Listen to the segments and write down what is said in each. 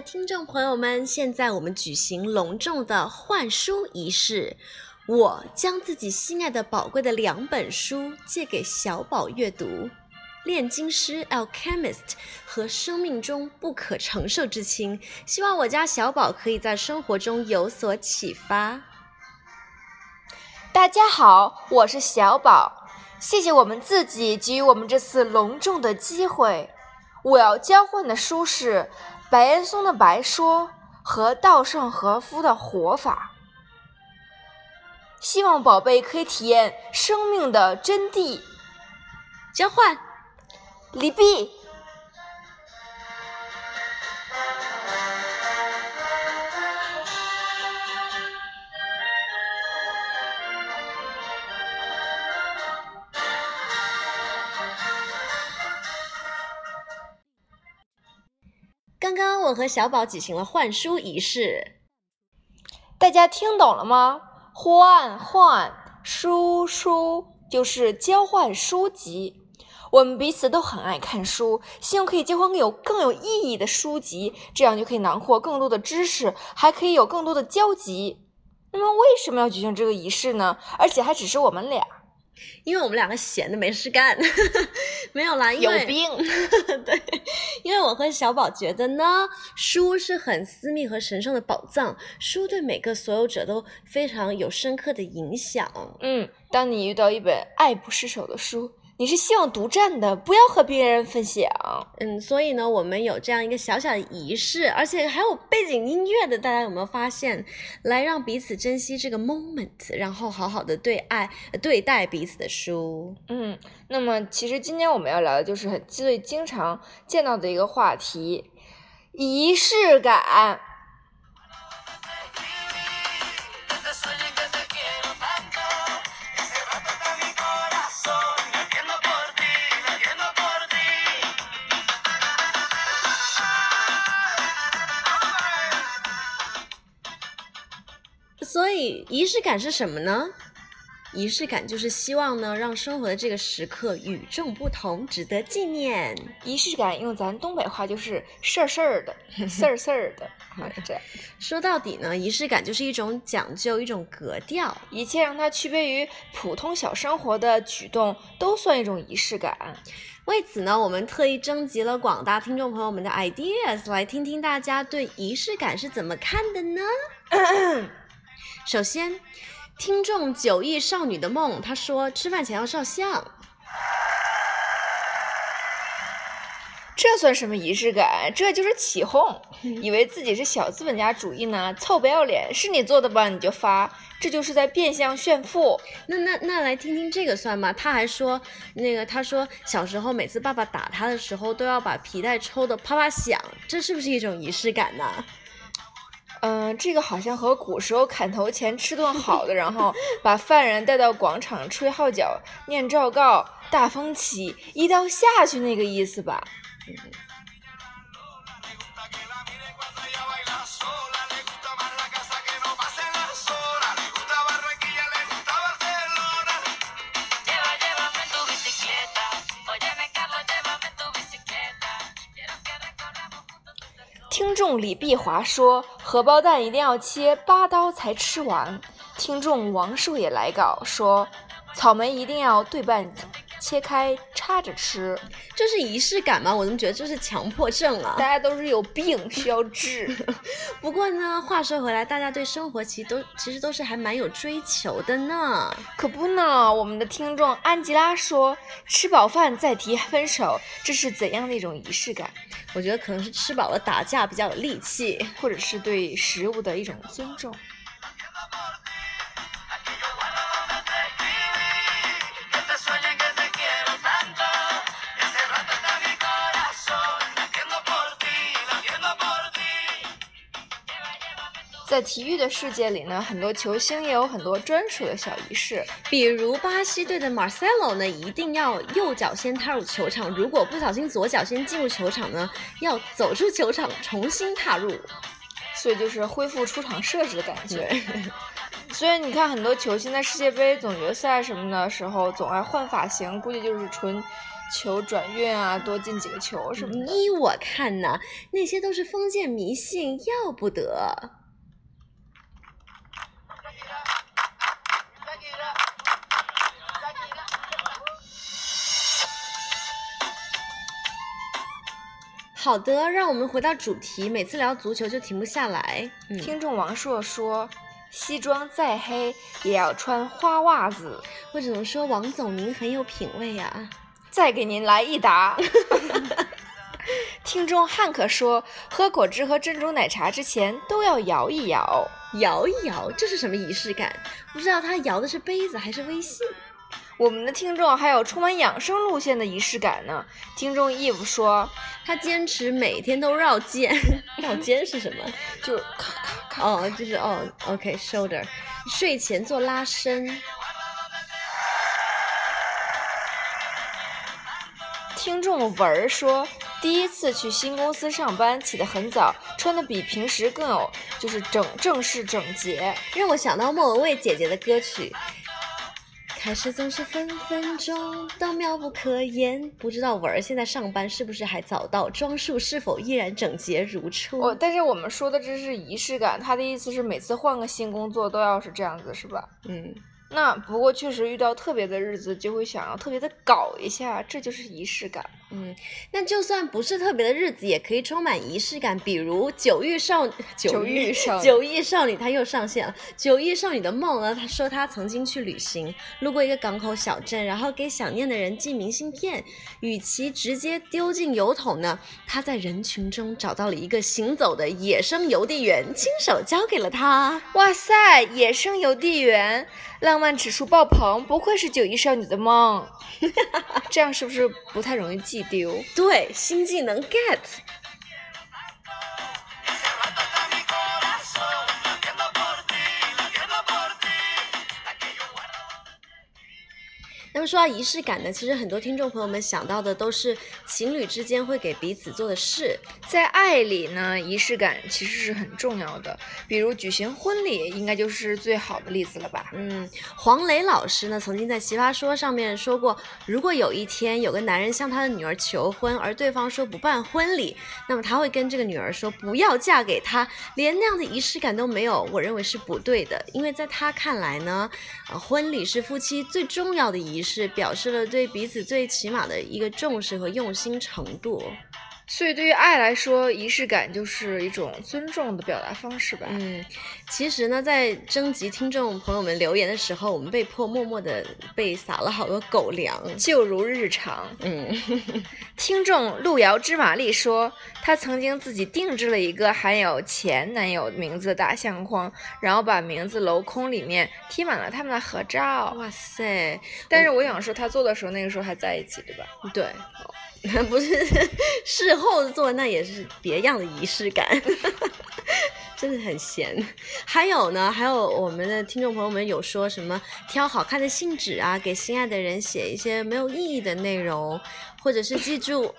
听众朋友们，现在我们举行隆重的换书仪式。我将自己心爱的宝贵的两本书借给小宝阅读，《炼金师 Alchemist》和《生命中不可承受之轻》，希望我家小宝可以在生活中有所启发。大家好，我是小宝，谢谢我们自己给予我们这次隆重的机会。我要交换的书是白岩松的《白说》和稻盛和夫的《活法》。希望宝贝可以体验生命的真谛。交换，李碧。刚刚我和小宝举行了换书仪式，大家听懂了吗？换换书书就是交换书籍，我们彼此都很爱看书，希望可以交换更有更有意义的书籍，这样就可以囊括更多的知识，还可以有更多的交集。那么为什么要举行这个仪式呢？而且还只是我们俩。因为我们两个闲的没事干，没有啦，有病。对，因为我和小宝觉得呢，书是很私密和神圣的宝藏，书对每个所有者都非常有深刻的影响。嗯，当你遇到一本爱不释手的书。你是希望独占的，不要和别人分享。嗯，所以呢，我们有这样一个小小的仪式，而且还有背景音乐的，大家有没有发现？来让彼此珍惜这个 moment，然后好好的对爱对待彼此的书。嗯，那么其实今天我们要聊的就是很最经常见到的一个话题——仪式感。以仪式感是什么呢？仪式感就是希望呢，让生活的这个时刻与众不同，值得纪念。仪式感用咱东北话就是事儿事儿的，事儿事儿的，是这样。说到底呢，仪式感就是一种讲究，一种格调，一切让它区别于普通小生活的举动，都算一种仪式感。为此呢，我们特意征集了广大听众朋友们的 ideas，来听听大家对仪式感是怎么看的呢？首先，听众九亿少女的梦，她说吃饭前要照相，这算什么仪式感？这就是起哄，以为自己是小资本家主义呢，臭不要脸！是你做的吧？你就发，这就是在变相炫富。那那那来听听这个算吗？他还说，那个他说小时候每次爸爸打他的时候，都要把皮带抽的啪啪响，这是不是一种仪式感呢？嗯，这个好像和古时候砍头前吃顿好的，然后 把犯人带到广场吹号角、念诏告，大风起，一刀下去那个意思吧。听众李碧华说：“荷包蛋一定要切八刀才吃完。”听众王树也来稿说：“草莓一定要对半切开插着吃。”这是仪式感吗？我怎么觉得这是强迫症啊？大家都是有病需要治。不过呢，话说回来，大家对生活其实都其实都是还蛮有追求的呢。可不呢，我们的听众安吉拉说：“吃饱饭再提分手，这是怎样的一种仪式感？”我觉得可能是吃饱了打架比较有力气，或者是对食物的一种尊重。在体育的世界里呢，很多球星也有很多专属的小仪式，比如巴西队的 Marcelo 呢，一定要右脚先踏入球场，如果不小心左脚先进入球场呢，要走出球场重新踏入，所以就是恢复出场设置的感觉。所以你看，很多球星在世界杯总决赛什么的时候总爱换发型，估计就是纯求转运啊，多进几个球什么的。依我看呢，那些都是封建迷信，要不得。好的，让我们回到主题。每次聊足球就停不下来。嗯、听众王硕说：“西装再黑也要穿花袜子。”我只能说，王总您很有品味呀。再给您来一打。听众汉克说：“喝果汁和珍珠奶茶之前都要摇一摇，摇一摇，这是什么仪式感？不知道他摇的是杯子还是微信。”我们的听众还有充满养生路线的仪式感呢。听众 Eve 说，他坚持每天都绕肩，绕肩是什么？就是咔咔咔。哦，就是哦，OK，shoulder。睡前做拉伸。听众文儿说，第一次去新公司上班，起得很早，穿的比平时更有，就是整正式整洁，让我想到莫文蔚姐姐的歌曲。开始总是分分钟都妙不可言，不知道文儿现在上班是不是还早到，装束是否依然整洁如初？哦，但是我们说的这是仪式感，他的意思是每次换个新工作都要是这样子，是吧？嗯。那不过确实遇到特别的日子，就会想要特别的搞一下，这就是仪式感。嗯，那就算不是特别的日子，也可以充满仪式感。比如九玉少九玉少九亿少女，她又上线了。九亿少女的梦呢？她说她曾经去旅行，路过一个港口小镇，然后给想念的人寄明信片。与其直接丢进邮筒呢，她在人群中找到了一个行走的野生邮递员，亲手交给了他。哇塞，野生邮递员！浪漫指数爆棚，不愧是九亿少女的梦。这样是不是不太容易记丢？对，新技能 get。说到仪式感呢，其实很多听众朋友们想到的都是情侣之间会给彼此做的事。在爱里呢，仪式感其实是很重要的，比如举行婚礼，应该就是最好的例子了吧？嗯，黄磊老师呢曾经在《奇葩说》上面说过，如果有一天有个男人向他的女儿求婚，而对方说不办婚礼，那么他会跟这个女儿说不要嫁给他，连那样的仪式感都没有。我认为是不对的，因为在他看来呢，婚礼是夫妻最重要的仪式。是表示了对彼此最起码的一个重视和用心程度，所以对于爱来说，仪式感就是一种尊重的表达方式吧。嗯，其实呢，在征集听众朋友们留言的时候，我们被迫默默的被撒了好多狗粮，就如日常。嗯，听众路遥知马力说，他曾经自己定制了一个含有前男友名字的大相框，然后把名字镂空，里面贴满了他们的合照。哇塞！但是我想说，他做的时候，那个时候还在一起，对吧？对。不是 事后做，那也是别样的仪式感，真的很闲。还有呢，还有我们的听众朋友们有说什么挑好看的信纸啊，给心爱的人写一些没有意义的内容，或者是记住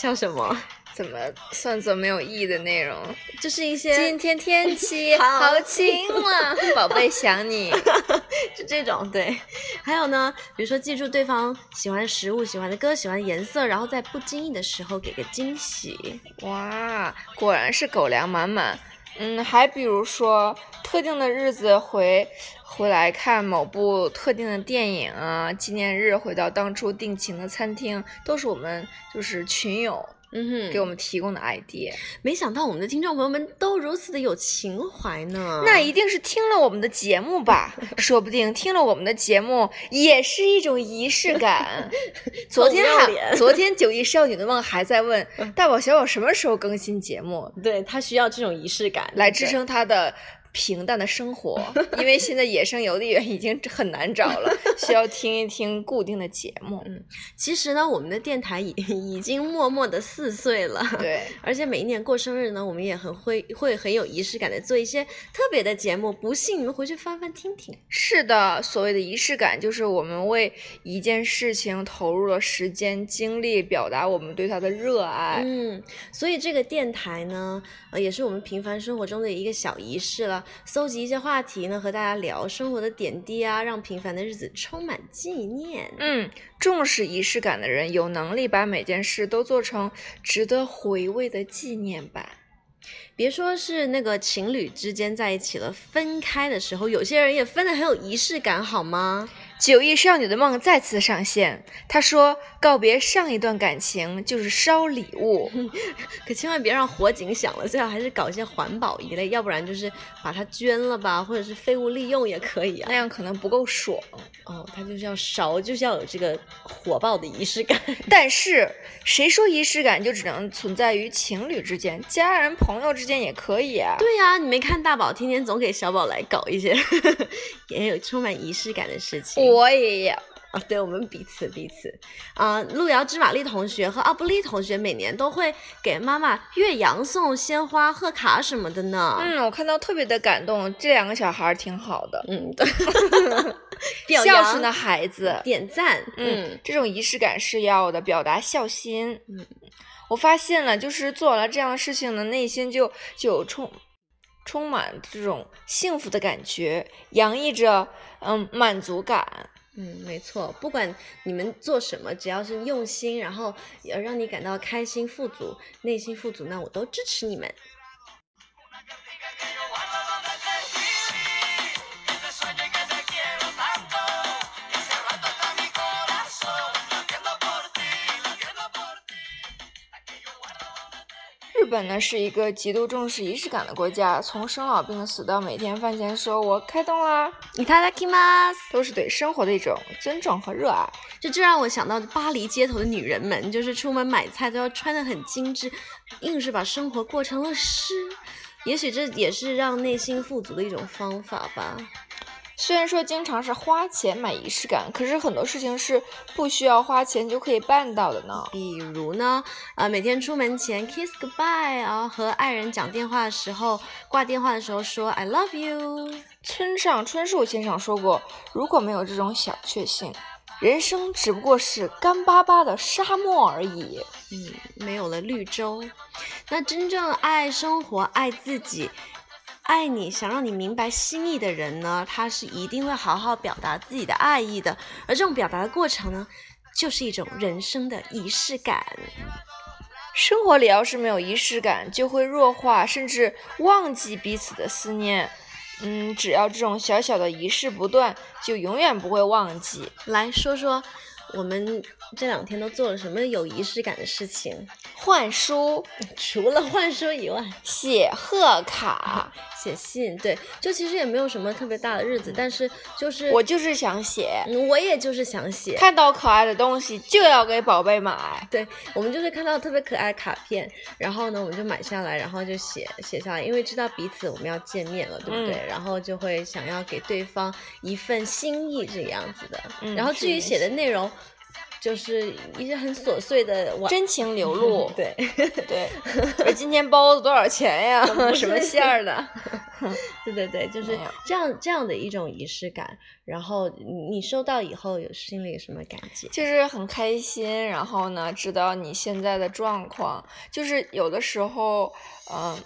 笑什么。怎么算作没有意义的内容？就是一些今天天气好晴朗，宝贝想你，就这种对。还有呢，比如说记住对方喜欢食物、喜欢的歌、喜欢的颜色，然后在不经意的时候给个惊喜。哇，果然是狗粮满满。嗯，还比如说特定的日子回回来看某部特定的电影啊，纪念日回到当初定情的餐厅，都是我们就是群友。嗯哼，给我们提供的 idea，没想到我们的听众朋友们都如此的有情怀呢。那一定是听了我们的节目吧？说不定听了我们的节目也是一种仪式感。昨天还，昨天九亿少女的梦还在问大宝小宝什么时候更新节目？对他需要这种仪式感来支撑他的。平淡的生活，因为现在野生邮递员已经很难找了，需要听一听固定的节目。嗯，其实呢，我们的电台已 已经默默的四岁了。对，而且每一年过生日呢，我们也很会会很有仪式感的做一些特别的节目。不信你们回去翻翻听听。是的，所谓的仪式感，就是我们为一件事情投入了时间精力，表达我们对它的热爱。嗯，所以这个电台呢，呃，也是我们平凡生活中的一个小仪式了。搜集一些话题呢，和大家聊生活的点滴啊，让平凡的日子充满纪念。嗯，重视仪式感的人，有能力把每件事都做成值得回味的纪念吧。别说是那个情侣之间在一起了，分开的时候，有些人也分得很有仪式感，好吗？九亿少女的梦再次上线。她说：“告别上一段感情就是烧礼物，可千万别让火警响了，最好还是搞一些环保一类，要不然就是把它捐了吧，或者是废物利用也可以啊，那样可能不够爽。哦，它就是要烧，就是要有这个火爆的仪式感。但是谁说仪式感就只能存在于情侣之间，家人朋友之间也可以啊？对呀，你没看大宝天天总给小宝来搞一些 也有充满仪式感的事情。我也要啊，对我们彼此彼此啊，路遥知马力同学和奥布利同学每年都会给妈妈岳阳送鲜花、贺卡什么的呢。嗯，我看到特别的感动，这两个小孩挺好的，嗯，对，孝顺的孩子，点赞。嗯，这种仪式感是要的，表达孝心。嗯，我发现了，就是做完了这样的事情呢，内心就就充充满这种幸福的感觉，洋溢着嗯满足感。嗯，没错，不管你们做什么，只要是用心，然后要让你感到开心、富足、内心富足，那我都支持你们。本呢是一个极度重视仪式感的国家，从生老病死到每天饭前说“我开动啦”，いただきます，都是对生活的一种尊重和热爱。这这让我想到巴黎街头的女人们，就是出门买菜都要穿得很精致，硬是把生活过成了诗。也许这也是让内心富足的一种方法吧。 虽然说经常是花钱买仪式感，可是很多事情是不需要花钱就可以办到的呢。比如呢，呃，每天出门前 kiss goodbye 啊，和爱人讲电话的时候，挂电话的时候说 I love you。村上春树先生说过，如果没有这种小确幸，人生只不过是干巴巴的沙漠而已。嗯，没有了绿洲，那真正爱生活、爱自己。爱你想让你明白心意的人呢，他是一定会好好表达自己的爱意的。而这种表达的过程呢，就是一种人生的仪式感。生活里要是没有仪式感，就会弱化，甚至忘记彼此的思念。嗯，只要这种小小的仪式不断，就永远不会忘记。来说说。我们这两天都做了什么有仪式感的事情？换书，除了换书以外，写贺卡、写信。对，就其实也没有什么特别大的日子，但是就是我就是想写，我也就是想写。看到可爱的东西就要给宝贝买。对，我们就是看到特别可爱的卡片，然后呢，我们就买下来，然后就写写下来，因为知道彼此我们要见面了，对不对？然后就会想要给对方一份心意，这个样子的。然后至于写的内容。就是一些很琐碎的真情流露，对 对。今天包子多少钱呀？什么馅儿的？对对对，就是这样这样的一种仪式感。然后你收到以后有心里什么感觉？就是很开心。然后呢，知道你现在的状况。就是有的时候，嗯，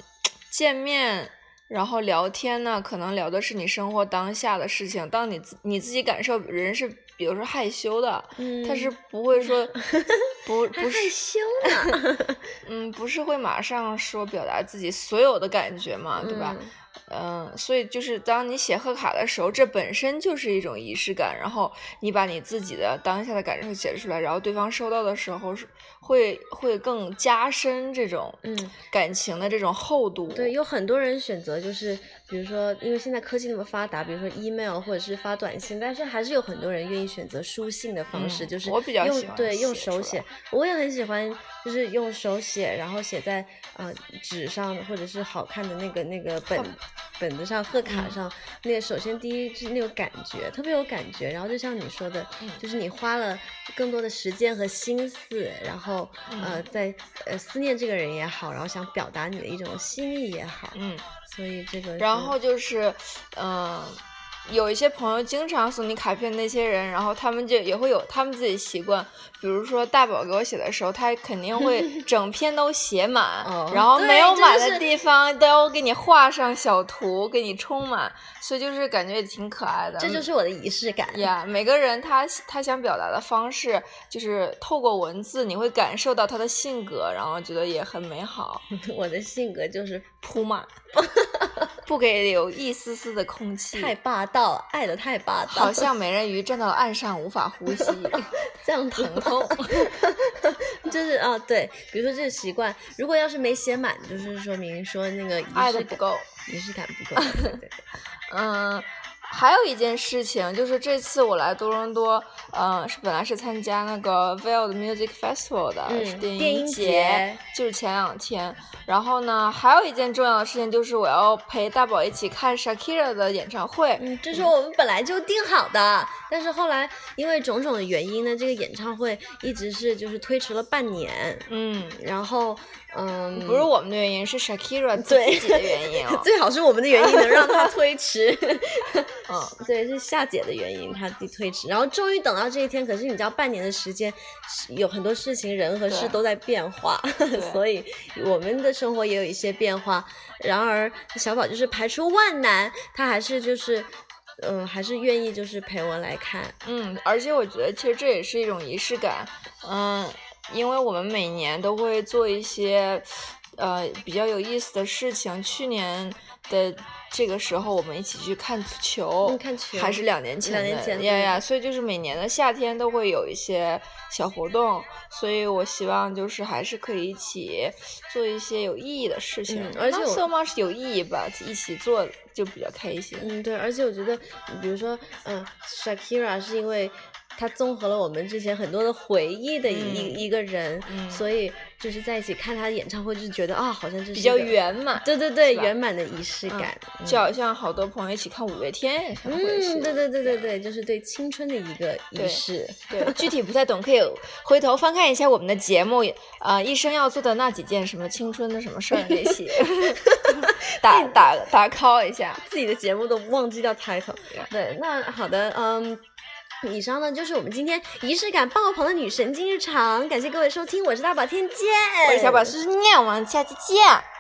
见面。然后聊天呢，可能聊的是你生活当下的事情。当你自你自己感受，人是比如说害羞的，他是不会说 不不害羞呢，嗯，不是会马上说表达自己所有的感觉嘛，对吧？嗯，所以就是当你写贺卡的时候，这本身就是一种仪式感。然后你把你自己的当下的感受写出来，然后对方收到的时候是会会更加深这种嗯感情的这种厚度。对，有很多人选择就是，比如说因为现在科技那么发达，比如说 email 或者是发短信，但是还是有很多人愿意选择书信的方式，就是我比较喜欢对用手写，我也很喜欢，就是用手写，然后写在呃纸上或者是好看的那个那个本。本子上、贺卡上，那个首先第一是那种感觉，特别有感觉。然后就像你说的，就是你花了更多的时间和心思，然后呃，在呃思念这个人也好，然后想表达你的一种心意也好，嗯，所以这个，然后就是，嗯。有一些朋友经常送你卡片，那些人，然后他们就也会有他们自己习惯。比如说大宝给我写的时候，他肯定会 整篇都写满，然后没有满的地方都要给你画上小图，给你充满，所以就是感觉也挺可爱的。这就是我的仪式感呀。每个人他他想表达的方式，就是透过文字，你会感受到他的性格，然后觉得也很美好。我的性格就是铺马，不给有一丝丝的空气，太霸道，爱的太霸道，好像美人鱼站到岸上无法呼吸，这样 疼痛。就是啊，对，比如说这个习惯，如果要是没写满，就是说明说那个爱的不够，仪式感不够。嗯。还有一件事情，就是这次我来多伦多，嗯，是本来是参加那个 v i l d Music Festival 的，是电音节，就是前两天。然后呢，还有一件重要的事情，就是我要陪大宝一起看 Shakira 的演唱会。嗯，这是我们本来就定好的，但是后来因为种种的原因呢，这个演唱会一直是就是推迟了半年。嗯，然后。嗯，不是我们的原因，是 Shakira 自己的原因啊。最好是我们的原因能让他推迟。嗯，对，是夏姐的原因，他推迟。然后终于等到这一天，可是你知道，半年的时间，有很多事情，人和事都在变化，所以我们的生活也有一些变化。然而小宝就是排除万难，他还是就是，嗯，还是愿意就是陪我来看。嗯，而且我觉得其实这也是一种仪式感。嗯。因为我们每年都会做一些，呃，比较有意思的事情。去年的这个时候，我们一起去看球，看球还是两年前的呀呀，所以就是每年的夏天都会有一些小活动。所以我希望就是还是可以一起做一些有意义的事情。而且色猫是有意义吧，一起做就比较开心。嗯，对，而且我觉得，比如说，嗯，Shakira 是因为。他综合了我们之前很多的回忆的一一个人，所以就是在一起看他的演唱会，就觉得啊，好像就是比较圆满，对对对，圆满的仪式感，就好像好多朋友一起看五月天演唱会，嗯，对对对对对，就是对青春的一个仪式。对，具体不太懂，可以回头翻看一下我们的节目，啊，一生要做的那几件什么青春的什么事儿那些，打打打 call 一下，自己的节目都忘记掉 title。对，那好的，嗯。以上呢就是我们今天仪式感爆棚的女神经日常，感谢各位收听，我是大宝天见，我是小宝思念，我们下期见。